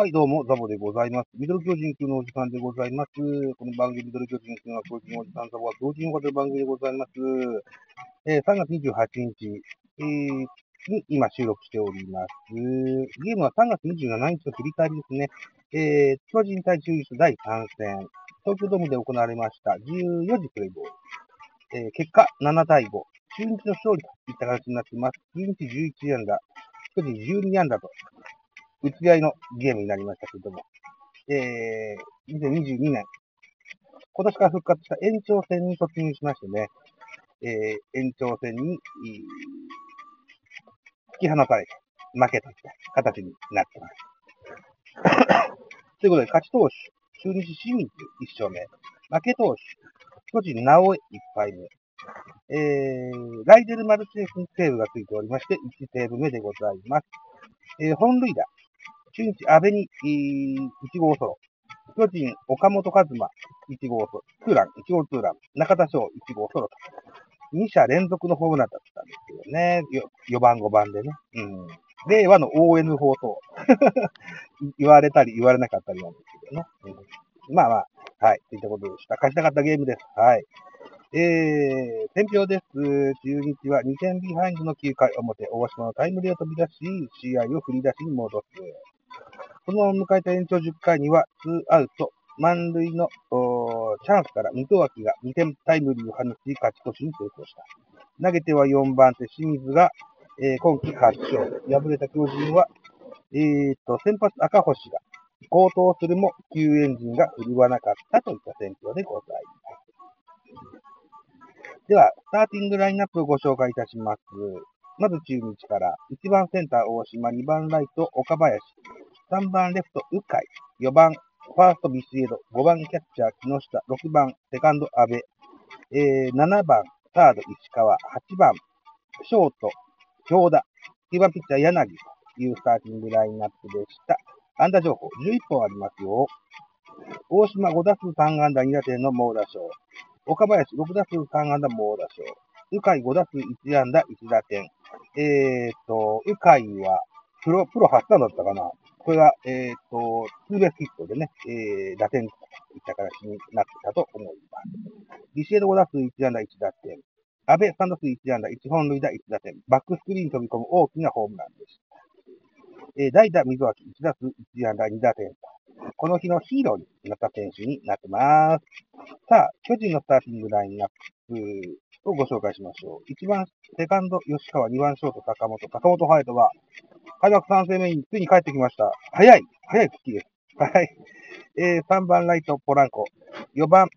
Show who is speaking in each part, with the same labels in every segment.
Speaker 1: は
Speaker 2: い、どうも、ザボでございます。ミドル巨人くんのお時間でございます。この番組、ミドル巨人くんは巨人おじさんザボは巨人を語る番組でございます。えー3月28日、えーに今収録しております。ゲームは3月27日の振り返りですね。えー巨人対中日第3戦、東京ドームで行われました14時プレイボール。えー結果7対5。中日の勝利といった形になっています。中日11安打、巨人12安打と打ち合いのゲームになりましたけれども、えー、2022年、今年から復活した延長戦に突入しましてね、えー、延長戦に、突き放されて、負けたた形になってます。ということで、勝ち投手、中日清水1勝目、負け投手、巨人直江1敗目、えー、ライデルマルチネスにセーブがついておりまして、1セーブ目でございます。えー、本塁打、中日阿部に、1号ソロ。巨人岡本和真1号ソロ。ツーラン、1号ツーラン。中田翔1号ソロと。2者連続のホームランだったんですけどね。よ4番5番でね。うん。令和の ON 法と言われたり言われなかったりなんですけどね。うん、まあまあ、はい。といったことでした。勝ちたかったゲームです。はい。えー、選票です。中日は2点ビハインドの9回表、大島のタイムリーを飛び出し、試合を振り出しに戻す。そのまま迎えた延長10回には、2アウト、満塁のチャンスから水戸脇が2点タイムリーを放ち、勝ち越しに成功した。投げては4番手、清水が、えー今季8勝。敗れた巨人は、えー、と、先発赤星が、高騰するも、救援陣が振るわなかったといった選挙でございます。では、スターティングラインナップをご紹介いたします。まず中日から、1番センター大島、2番ライト岡林、3番レフト鵜飼、4番ファーストビシエド、5番キャッチャー木下、6番セカンド阿部、えー、7番サード石川、8番ショート京田、9番ピッチャー柳というスターティングラインナップでした。安打情報11本ありますよ。大島5打数3安打2打点の猛打賞。岡林6打数3安打猛打賞。鵜飼5打数1安打1打点。えーっと、鵜飼はプロ、プロ初安打だったかな。これが、えーっと、ツーベースヒットでね、えー、打点といった形になってたと思います。ビシエド5打数1安打1打点。安倍3打数1安打1本塁打1打点。バックスクリーン飛び込む大きなホームランでした。えー代打水脇1打数1安打2打点。この日のヒーローになった選手になってます。さあ、巨人のスターティングラインナップをご紹介しましょう。1番、セカンド、吉川、2番、ショート、坂本。坂本隼人は、開幕3戦目についに帰ってきました。早い早い復帰です。はい。えー、3番、ライト、ポランコ。4番、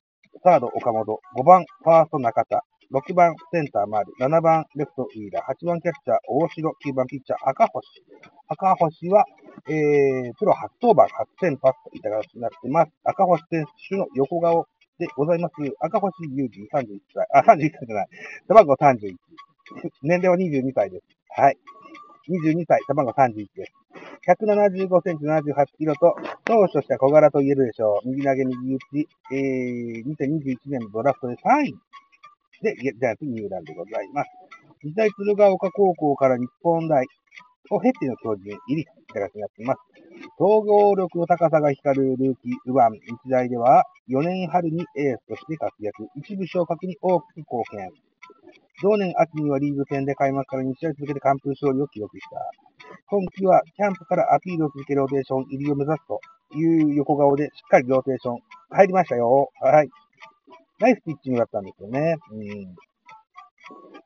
Speaker 2: サード、岡本。5番、ファースト、中田。6番、センター、丸。7番、レフト、ウィーラー。8番、キャッチャー、大城。9番、ピッチャー、赤星。赤星は、えー、プロ初登板、初先発といった形になっています。赤星選手の横顔でございます。赤星雄二31歳。あ、31歳じゃない。背番号31。年齢は22歳です。はい。22歳、背番号31です。175センチ78キロと、投手としては小柄と言えるでしょう。右投げ右打ち、えー、2021年のドラフトで3位で、ジャイアンツ入団でございます。日大鶴ヶ丘高校から日本大を経ての巨人入りいた形になっています。総合力の高さが光るルーキー、右腕、日大では4年春にエースとして活躍、一部昇格に大きく貢献。同年秋にはリーグ戦で開幕から2試合続けて完封勝利を記録した。今季はキャンプからアピールを続けるローテーション入りを目指すという横顔でしっかりローテーション入りましたよ。はい。ナイスピッチングだったんですよね。うん。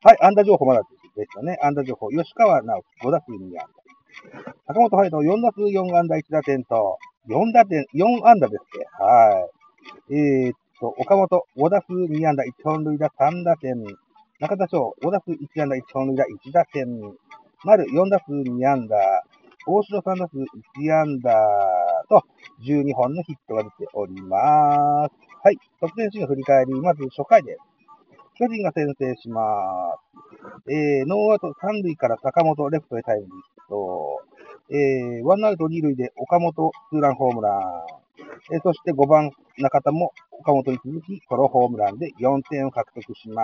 Speaker 2: はい、安打情報まだでしたね。安打情報。吉川尚輝、5打数2安打。坂本隼人、4打数4安打1打点と、4打点、4安打ですって。はい。えー、っと、岡本、5打数2安打、1本塁打3打点。中田翔、5打数1安打、1本塁打1打点。丸、4打数2安打。大城3打数1安打と、12本のヒットが出ております。はい。得点シーン振り返り、まず初回です。巨人が先制します。えー、ノーアウト3塁から坂本、レフトへタイムリーと、えー、ワンアウト2塁で岡本、ツーランホームラン。えー、そして5番中田も岡本に続き、ソロホームランで4点を獲得しま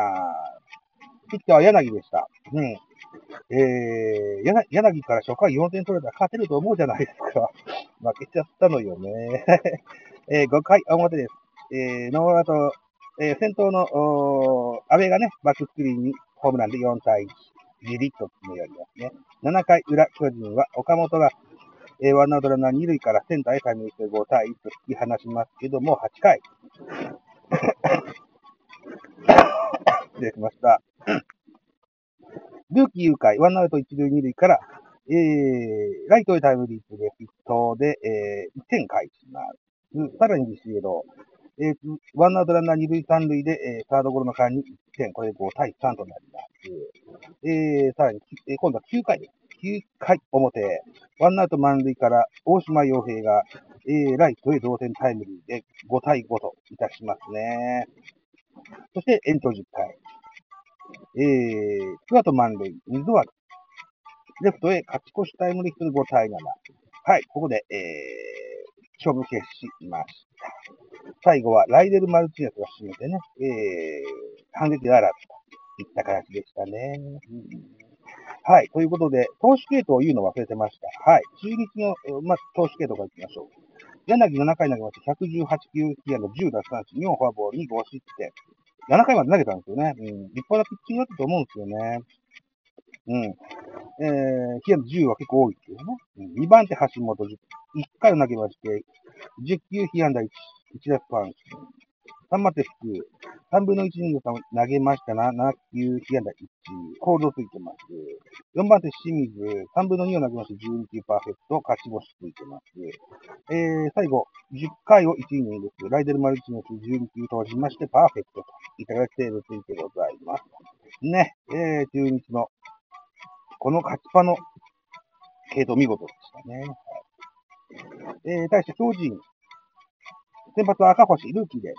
Speaker 2: す。ピッチャーは柳でした。うん。えー、柳から初回4点取れたら勝てると思うじゃないですか。負けちゃったのよね。えー、5回表です。えー、ノーアウトえー、先頭の、安倍がね、バックスクリーンにホームランで4対1、じりっと詰め寄りますね。7回裏、巨人は岡本が、えー、ワンアウトランナー2塁からセンターへタイムして5対1と引き離しますけども、8回。失礼しました。ルーキー誘拐、ワンアウト1塁2塁から、えー、ライトへタイムリープでヒットで、えー、1点返します。さらにビシエド、えー、ワンアウトランナー二塁三塁で、えー、サードゴロの間に1点、これで5対3となります。えー、さらに、えー、今度は9回です。9回表、ワンアウト満塁から大島洋平が、えー、ライトへ同点タイムリーで5対5といたしますね。そして延長10回。えー、ツーアウト満塁、水原。レフトへ勝ち越しタイムリーする5対7。はい、ここで、えー、勝負決しました。最後はライデル・マルチネスが締めてね、えー、反撃ならずといった形でしたね。うん、はい。ということで、投手系統を言うの忘れてました。はい。中日の、ま投手系統からいきましょう。柳7回投げました。118球、被安の10奪三振、4フォアボールに5失点。7回まで投げたんですよね。うん。立派なピッチングだったと思うんですよね。うん。えー、被安の10は結構多いっていうね。うん、2番手橋本、1回投げまして、10球被安打1、1奪三振。3番手、3分の1イニング投げましたな、7球、被安打1、コールドついてます。4番手清水、3分の2を投げまして12球パーフェクト、勝ち星ついてます。えー、最後、10回を1イニングです。ライデルマルチネス12球投じましてパーフェクトといただきセーブついてございます。ね、えー、中日の、この勝ちパの系統見事でしたね。えー、対して巨人、先発は赤星、ルーキーで、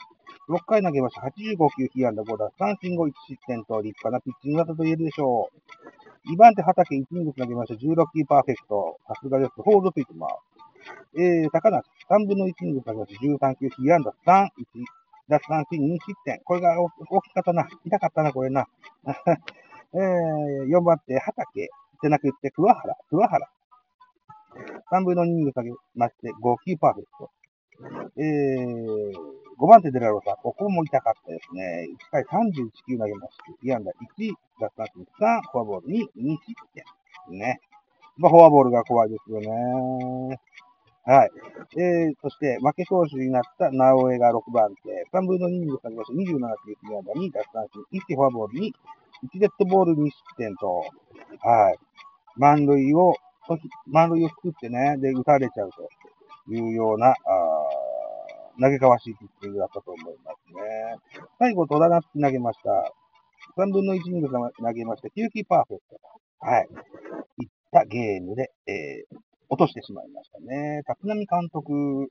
Speaker 2: 6回投げました。85球、被安打5打、三振後1失点と立派なピッチングだったと言えるでしょう。2番手、畑、1イニング投げました。16球パーフェクト。さすがです。ホールドついてます。えー、高梨、3分の1イニング投げました。13球、被安打3、1、奪三振2失点。これが大きかったな。痛かったな、これな。えー、4番手、畑、じゃなくて、桑原、桑原。3分の2イニング投げまして、5球パーフェクト。えー、5番手デラロサ、ここも痛かったですね。1回31球投げまして、被安打1、奪三振3、フォアボール2、2失点。ね。まあ、フォアボールが怖いですよね。はい。えー、そして、負け投手になった直江が6番手。3分の2に投げまして、27球被安打2、奪三振1、フォアボール2、1デッドボール2失点と、はい。満塁を、満塁を作ってね、で、打たれちゃうと。いうような、あ投げかわしいピッチングだったと思いますね。最後、戸田夏投げました。3分の1イニング投げました。9球パーフェクト。はい。いったゲームで、えー、落としてしまいましたね。立浪監督、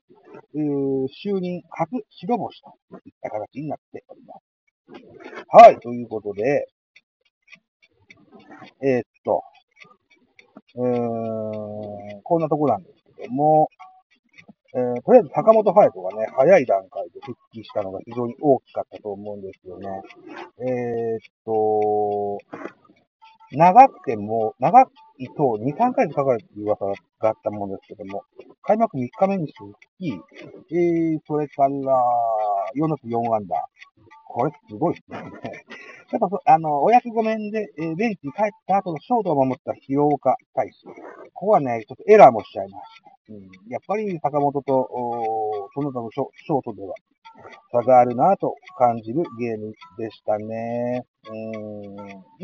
Speaker 2: 就任初白星といった形になっております。はい。ということで、えー、っと、うーん、こんなとこなんですけども、えー、とりあえず坂本隼人がね、早い段階で復帰したのが非常に大きかったと思うんですよね。えー、っと、長くても、長いと2、3回でかかるっていう噂があったものですけども、開幕3日目に復帰、えー、それから、4打数4安打。これすごいですね。やっぱそ、あの、お役御免で、えー、ベンチに帰った後のショートを守った広岡大使。ここはね、ちょっとエラーもしちゃいました。うん、やっぱり坂本と、その他のショートでは差があるなと感じるゲームでしたね。うん。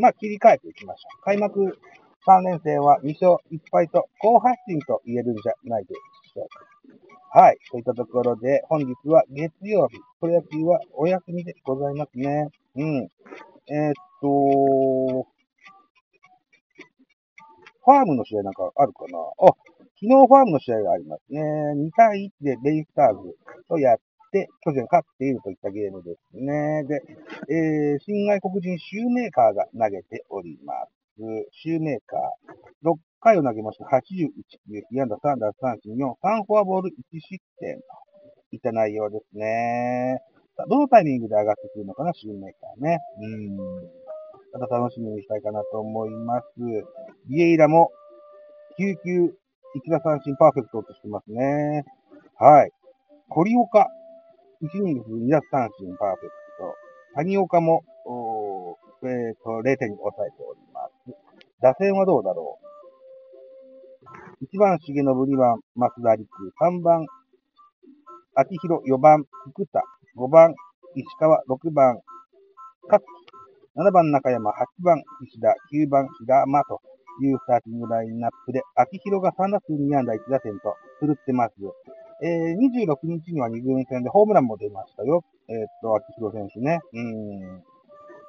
Speaker 2: まあ、切り替えていきましょう。開幕3連戦は2勝1敗と好発進と言えるんじゃないでしょうか。はい。といったところで、本日は月曜日、プロ野球はお休みでございますね。うん。えー、っと、ファームの試合なんかあるかな？あ、昨日ファームの試合がありますね。2対1でベイスターズとやって、巨人勝っているといったゲームですね。で、えー、新外国人シューメーカーが投げております。シューメーカー、6回を投げました。81球、被安打3打三振4、3フォアボール1失点といった内容ですね。どのタイミングで上がってくるのかな、シューメーカーね。うん。また楽しみにしたいかなと思います。ビエイラも9球1打三振パーフェクトとしてますね。はい。堀岡、1イニング2打三振パーフェクト。谷岡も、えっ、ー、と、0点に抑えております。打線はどうだろう ?1 番、重信、2番、増田陸、3番、秋広、4番、福田、5番、石川、6番、勝木、7番、中山、8番、石田、9番、平間というスターティングラインナップで、秋広が3打数2安打1打点と振るってます。えー、26日には2軍戦でホームランも出ましたよ。えー、っと、秋広選手ね。うん。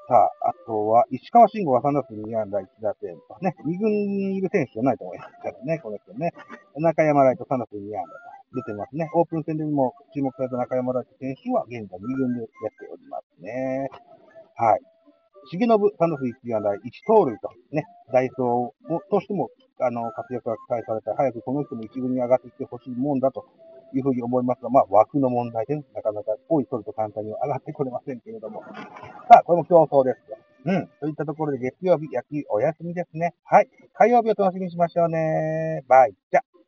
Speaker 2: さあ、あとは、石川慎吾は3打数2安打1打点とね、2軍にいる選手じゃないと思いますからね、この人ね。中山ライト3打数2安打と出てますね。オープン戦でも注目された中山ライト選手は現在2軍でやっておりますね。はい。重信、サンドス1安打1盗塁と、ね、ダイソーをとしても、あの、活躍が期待された早くこの人も一軍に上がってきてほしいもんだというふうに思いますが、まあ、枠の問題で、なかなか多い取ると簡単には上がってこれませんけれども。さあ、これも競争です。うん。といったところで月曜日、野球お休みですね。はい。火曜日を楽しみにしましょうね。バイチャ。